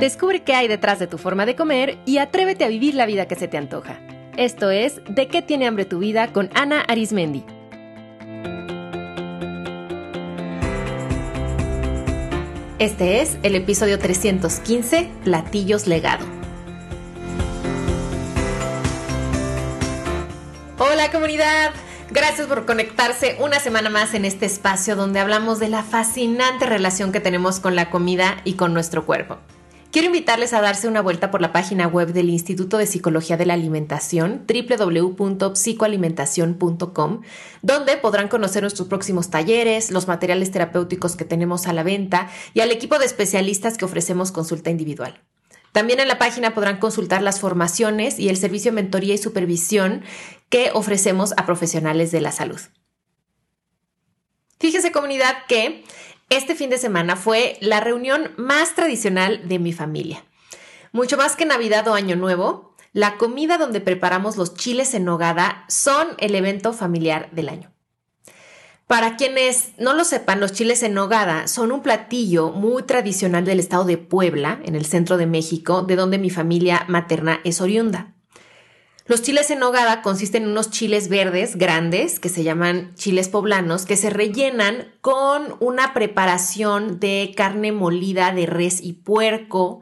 Descubre qué hay detrás de tu forma de comer y atrévete a vivir la vida que se te antoja. Esto es De qué tiene hambre tu vida con Ana Arismendi. Este es el episodio 315, Platillos Legado. Hola comunidad, gracias por conectarse una semana más en este espacio donde hablamos de la fascinante relación que tenemos con la comida y con nuestro cuerpo. Quiero invitarles a darse una vuelta por la página web del Instituto de Psicología de la Alimentación, www.psicoalimentación.com, donde podrán conocer nuestros próximos talleres, los materiales terapéuticos que tenemos a la venta y al equipo de especialistas que ofrecemos consulta individual. También en la página podrán consultar las formaciones y el servicio de mentoría y supervisión que ofrecemos a profesionales de la salud. Fíjese comunidad que este fin de semana fue la reunión más tradicional de mi familia. Mucho más que Navidad o Año Nuevo, la comida donde preparamos los chiles en nogada son el evento familiar del año. Para quienes no lo sepan, los chiles en nogada son un platillo muy tradicional del estado de Puebla, en el centro de México, de donde mi familia materna es oriunda. Los chiles en nogada consisten en unos chiles verdes grandes que se llaman chiles poblanos que se rellenan con una preparación de carne molida de res y puerco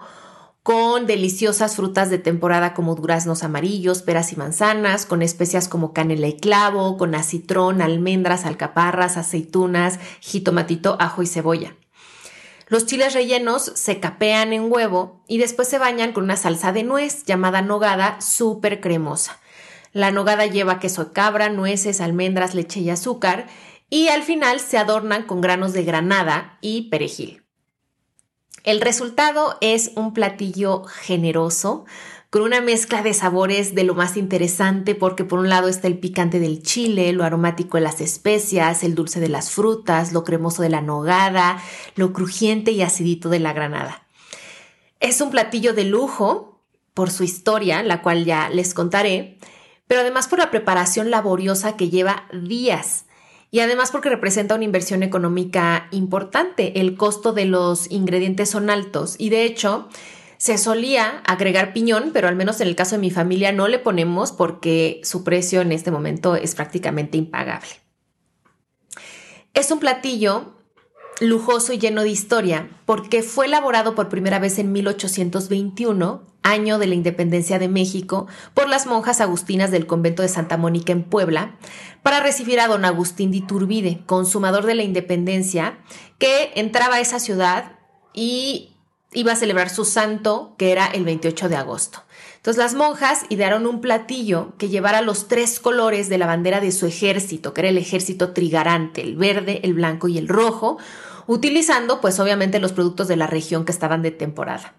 con deliciosas frutas de temporada como duraznos amarillos, peras y manzanas, con especias como canela y clavo, con acitrón, almendras, alcaparras, aceitunas, jitomatito, ajo y cebolla. Los chiles rellenos se capean en huevo y después se bañan con una salsa de nuez llamada nogada súper cremosa. La nogada lleva queso de cabra, nueces, almendras, leche y azúcar y al final se adornan con granos de granada y perejil. El resultado es un platillo generoso, con una mezcla de sabores de lo más interesante porque por un lado está el picante del chile, lo aromático de las especias, el dulce de las frutas, lo cremoso de la nogada, lo crujiente y acidito de la granada. Es un platillo de lujo por su historia, la cual ya les contaré, pero además por la preparación laboriosa que lleva días y además porque representa una inversión económica importante. El costo de los ingredientes son altos y de hecho se solía agregar piñón, pero al menos en el caso de mi familia no le ponemos porque su precio en este momento es prácticamente impagable. Es un platillo lujoso y lleno de historia porque fue elaborado por primera vez en 1821, año de la independencia de México, por las monjas agustinas del convento de Santa Mónica en Puebla, para recibir a don Agustín de Iturbide, consumador de la independencia, que entraba a esa ciudad y iba a celebrar su santo, que era el 28 de agosto. Entonces las monjas idearon un platillo que llevara los tres colores de la bandera de su ejército, que era el ejército trigarante, el verde, el blanco y el rojo, utilizando pues obviamente los productos de la región que estaban de temporada.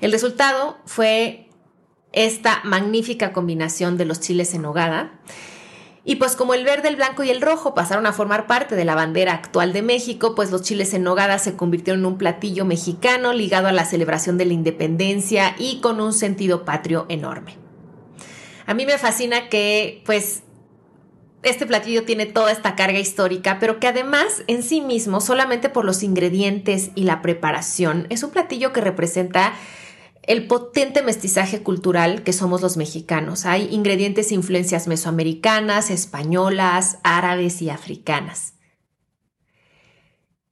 El resultado fue esta magnífica combinación de los chiles en hogada y pues como el verde, el blanco y el rojo pasaron a formar parte de la bandera actual de México, pues los chiles en nogada se convirtieron en un platillo mexicano ligado a la celebración de la independencia y con un sentido patrio enorme. A mí me fascina que pues este platillo tiene toda esta carga histórica, pero que además en sí mismo, solamente por los ingredientes y la preparación, es un platillo que representa el potente mestizaje cultural que somos los mexicanos. Hay ingredientes e influencias mesoamericanas, españolas, árabes y africanas.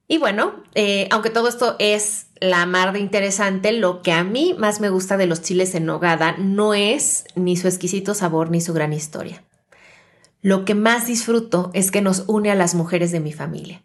Y bueno, eh, aunque todo esto es la mar de interesante, lo que a mí más me gusta de los chiles en nogada no es ni su exquisito sabor ni su gran historia. Lo que más disfruto es que nos une a las mujeres de mi familia.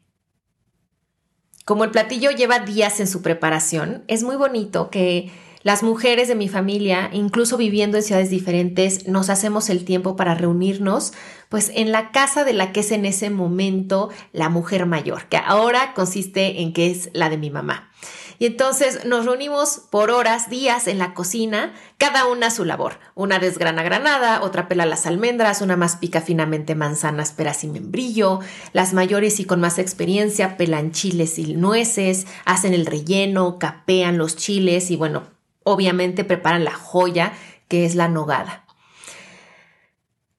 Como el platillo lleva días en su preparación, es muy bonito que las mujeres de mi familia, incluso viviendo en ciudades diferentes, nos hacemos el tiempo para reunirnos, pues en la casa de la que es en ese momento la mujer mayor, que ahora consiste en que es la de mi mamá. Y entonces nos reunimos por horas, días en la cocina, cada una a su labor. Una desgrana granada, otra pela las almendras, una más pica finamente manzanas, peras y membrillo. Las mayores y con más experiencia pelan chiles y nueces, hacen el relleno, capean los chiles y bueno, obviamente preparan la joya que es la nogada.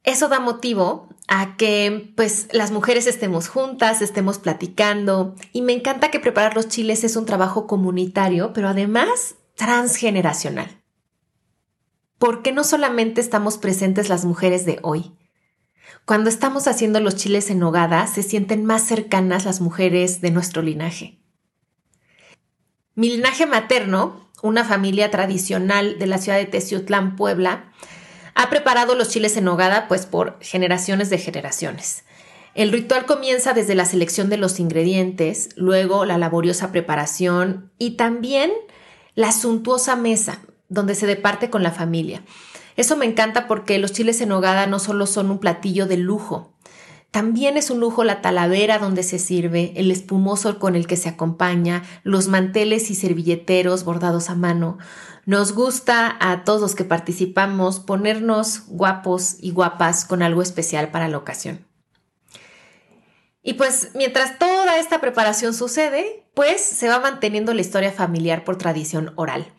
Eso da motivo a que pues las mujeres estemos juntas, estemos platicando y me encanta que preparar los chiles es un trabajo comunitario, pero además transgeneracional. Porque no solamente estamos presentes las mujeres de hoy. Cuando estamos haciendo los chiles en nogada, se sienten más cercanas las mujeres de nuestro linaje. Mi linaje materno, una familia tradicional de la ciudad de Teciutlán, Puebla, ha preparado los chiles en nogada pues por generaciones de generaciones. El ritual comienza desde la selección de los ingredientes, luego la laboriosa preparación y también la suntuosa mesa donde se departe con la familia. Eso me encanta porque los chiles en nogada no solo son un platillo de lujo, también es un lujo la talavera donde se sirve, el espumoso con el que se acompaña, los manteles y servilleteros bordados a mano. Nos gusta a todos los que participamos ponernos guapos y guapas con algo especial para la ocasión. Y pues mientras toda esta preparación sucede, pues se va manteniendo la historia familiar por tradición oral.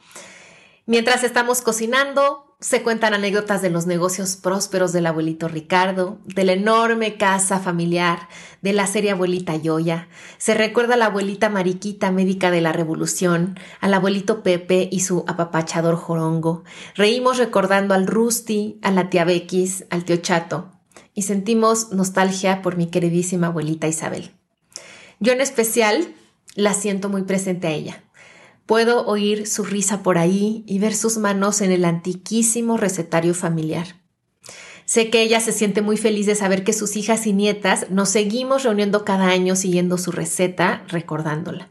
Mientras estamos cocinando, se cuentan anécdotas de los negocios prósperos del abuelito Ricardo, de la enorme casa familiar, de la serie abuelita Yoya. Se recuerda a la abuelita Mariquita, médica de la Revolución, al abuelito Pepe y su apapachador jorongo. Reímos recordando al Rusty, a la tía Bequis, al tío Chato. Y sentimos nostalgia por mi queridísima abuelita Isabel. Yo en especial la siento muy presente a ella Puedo oír su risa por ahí y ver sus manos en el antiquísimo recetario familiar. Sé que ella se siente muy feliz de saber que sus hijas y nietas nos seguimos reuniendo cada año siguiendo su receta, recordándola.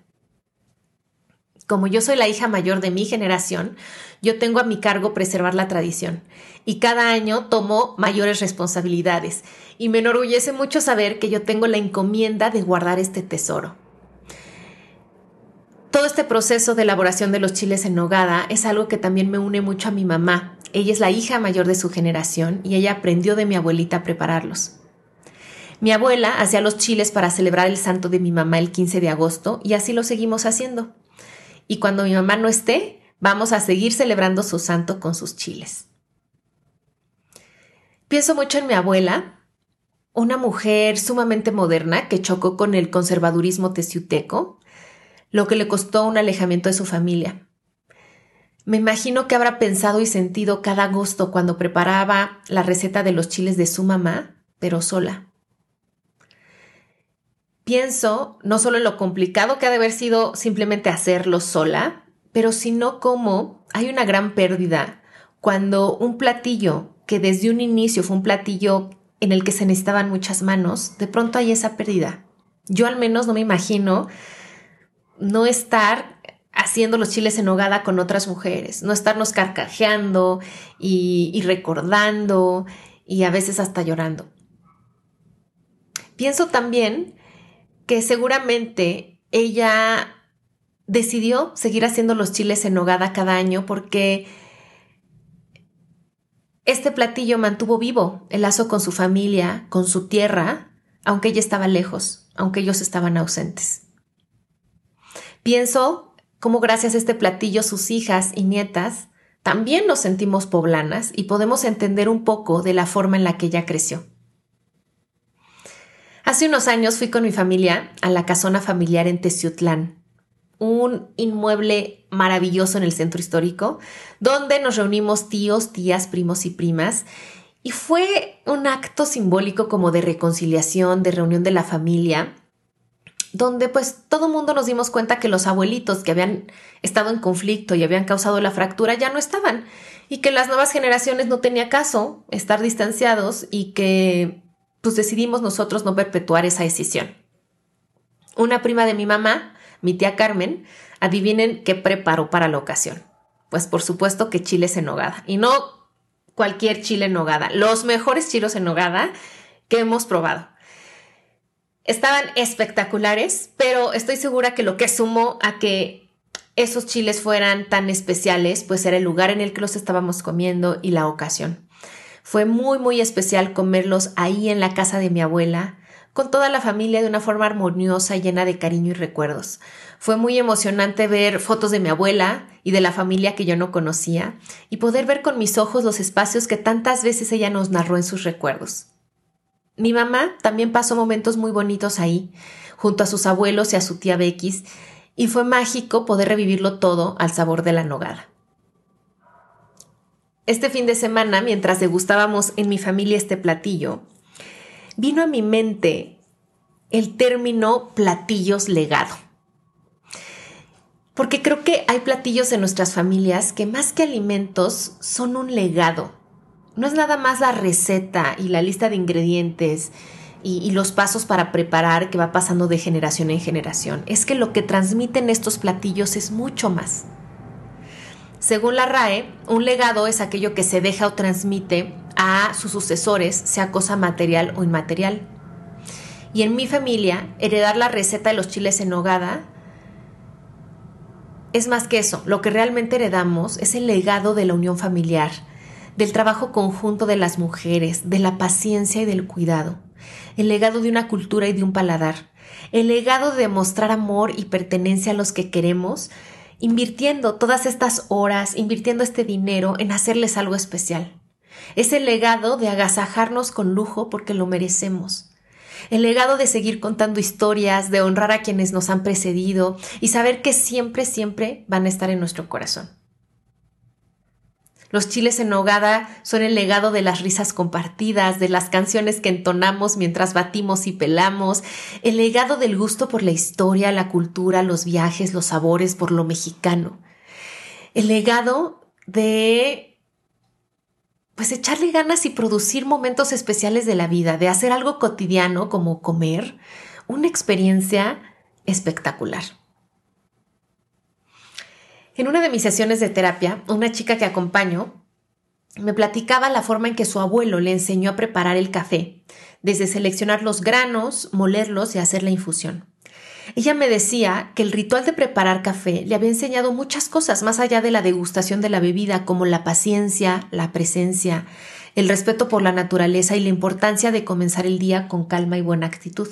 Como yo soy la hija mayor de mi generación, yo tengo a mi cargo preservar la tradición y cada año tomo mayores responsabilidades y me enorgullece mucho saber que yo tengo la encomienda de guardar este tesoro. Todo este proceso de elaboración de los chiles en nogada es algo que también me une mucho a mi mamá. Ella es la hija mayor de su generación y ella aprendió de mi abuelita a prepararlos. Mi abuela hacía los chiles para celebrar el santo de mi mamá el 15 de agosto y así lo seguimos haciendo. Y cuando mi mamá no esté, vamos a seguir celebrando su santo con sus chiles. Pienso mucho en mi abuela, una mujer sumamente moderna que chocó con el conservadurismo teciuteco lo que le costó un alejamiento de su familia. Me imagino que habrá pensado y sentido cada agosto cuando preparaba la receta de los chiles de su mamá, pero sola. Pienso no solo en lo complicado que ha de haber sido simplemente hacerlo sola, pero sino cómo hay una gran pérdida cuando un platillo que desde un inicio fue un platillo en el que se necesitaban muchas manos, de pronto hay esa pérdida. Yo al menos no me imagino no estar haciendo los chiles en hogada con otras mujeres, no estarnos carcajeando y, recordando y a veces hasta llorando. Pienso también que seguramente ella decidió seguir haciendo los chiles en hogada cada año porque este platillo mantuvo vivo el lazo con su familia, con su tierra, aunque ella estaba lejos, aunque ellos estaban ausentes. Pienso cómo gracias a este platillo sus hijas y nietas también nos sentimos poblanas y podemos entender un poco de la forma en la que ella creció. Hace unos años fui con mi familia a la casona familiar en Teciutlán, un inmueble maravilloso en el centro histórico, donde nos reunimos tíos, tías, primos y primas, y fue un acto simbólico como de reconciliación, de reunión de la familia, donde pues todo mundo nos dimos cuenta que los abuelitos que habían estado en conflicto y habían causado la fractura ya no estaban y que las nuevas generaciones no tenía caso estar distanciados y que pues decidimos nosotros no perpetuar esa decisión. Una prima de mi mamá, mi tía Carmen, adivinen qué preparó para la ocasión. Pues por supuesto que chiles en nogada y no cualquier chile en nogada, los mejores chiles en nogada que hemos probado. Estaban espectaculares, pero estoy segura que lo que sumó a que esos chiles fueran tan especiales, pues era el lugar en el que los estábamos comiendo y la ocasión. Fue muy, muy especial comerlos ahí en la casa de mi abuela, con toda la familia de una forma armoniosa llena de cariño y recuerdos. Fue muy emocionante ver fotos de mi abuela y de la familia que yo no conocía y poder ver con mis ojos los espacios que tantas veces ella nos narró en sus recuerdos. Mi mamá también pasó momentos muy bonitos ahí, junto a sus abuelos y a su tía Bequis, y fue mágico poder revivirlo todo al sabor de la nogada. Este fin de semana, mientras degustábamos en mi familia este platillo, vino a mi mente el término platillos legado. Porque creo que hay platillos en nuestras familias que más que alimentos son un legado. No es nada más la receta y la lista de ingredientes y, los pasos para preparar que va pasando de generación en generación. Es que lo que transmiten estos platillos es mucho más. Según la RAE, un legado es aquello que se deja o transmite a sus sucesores, sea cosa material o inmaterial. Y en mi familia, heredar la receta de los chiles en nogada es más que eso. Lo que realmente heredamos es el legado de la unión familiar, del trabajo conjunto de las mujeres, de la paciencia y del cuidado, el legado de una cultura y de un paladar, el legado de mostrar amor y pertenencia a los que queremos, invirtiendo todas estas horas, invirtiendo este dinero en hacerles algo especial. Es el legado de agasajarnos con lujo porque lo merecemos el legado de seguir contando historias, de honrar a quienes nos han precedido y saber que siempre, siempre van a estar en nuestro corazón. Los chiles en nogada son el legado de las risas compartidas, de las canciones que entonamos mientras batimos y pelamos, el legado del gusto por la historia, la cultura, los viajes, los sabores, por lo mexicano. El legado de pues echarle ganas y producir momentos especiales de la vida, de hacer algo cotidiano como comer, una experiencia espectacular. En una de mis sesiones de terapia, una chica que acompaño me platicaba la forma en que su abuelo le enseñó a preparar el café, desde seleccionar los granos, molerlos y hacer la infusión. Ella me decía que el ritual de preparar café le había enseñado muchas cosas más allá de la degustación de la bebida, como la paciencia, la presencia, el respeto por la naturaleza y la importancia de comenzar el día con calma y buena actitud.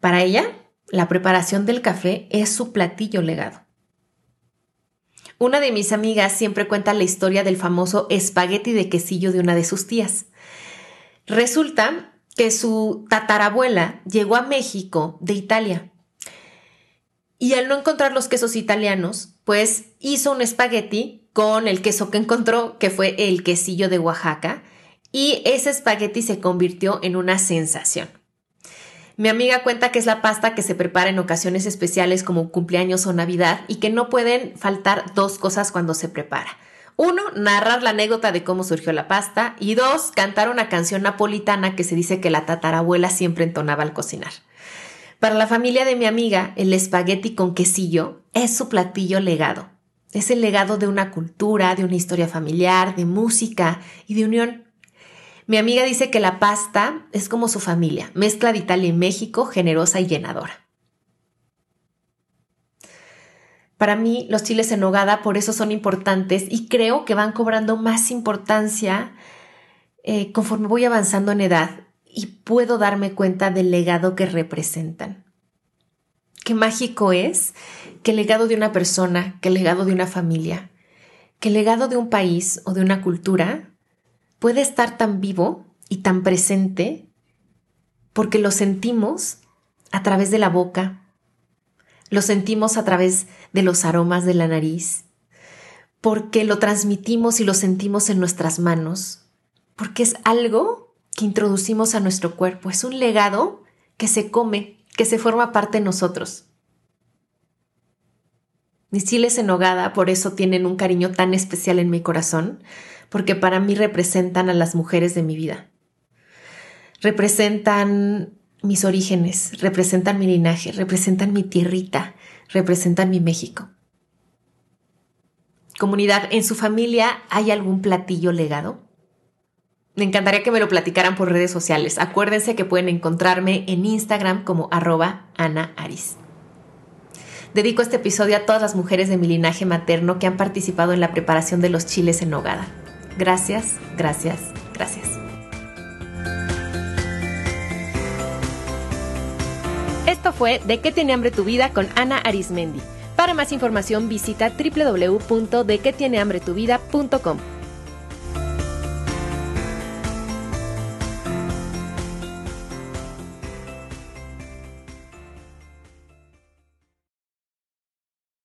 Para ella, la preparación del café es su platillo legado. Una de mis amigas siempre cuenta la historia del famoso espagueti de quesillo de una de sus tías. Resulta que su tatarabuela llegó a México de Italia y al no encontrar los quesos italianos, pues hizo un espagueti con el queso que encontró, que fue el quesillo de Oaxaca, y ese espagueti se convirtió en una sensación. Mi amiga cuenta que es la pasta que se prepara en ocasiones especiales como cumpleaños o Navidad y que no pueden faltar dos cosas cuando se prepara. Uno, narrar la anécdota de cómo surgió la pasta y dos, cantar una canción napolitana que se dice que la tatarabuela siempre entonaba al cocinar. Para la familia de mi amiga, el espagueti con quesillo es su platillo legado. Es el legado de una cultura, de una historia familiar, de música y de unión. Mi amiga dice que la pasta es como su familia, mezcla de Italia y México, generosa y llenadora. Para mí, los chiles en nogada por eso son importantes y creo que van cobrando más importancia eh, conforme voy avanzando en edad y puedo darme cuenta del legado que representan. Qué mágico es que el legado de una persona, que el legado de una familia, que el legado de un país o de una cultura puede estar tan vivo y tan presente porque lo sentimos a través de la boca, lo sentimos a través de los aromas de la nariz, porque lo transmitimos y lo sentimos en nuestras manos, porque es algo que introducimos a nuestro cuerpo. Es un legado que se come, que se forma parte de nosotros. Mis chiles en nogada por eso tienen un cariño tan especial en mi corazón, porque para mí representan a las mujeres de mi vida. Representan mis orígenes, representan mi linaje, representan mi tierrita, representan mi México. Comunidad, ¿en su familia hay algún platillo legado? Me encantaría que me lo platicaran por redes sociales. Acuérdense que pueden encontrarme en Instagram como arroba. Dedico este episodio a todas las mujeres de mi linaje materno que han participado en la preparación de los chiles en nogada. Gracias, gracias, gracias. Esto fue De qué tiene hambre tu vida con Ana Arismendi. Para más información visita www.dequetienehambretuvida.com.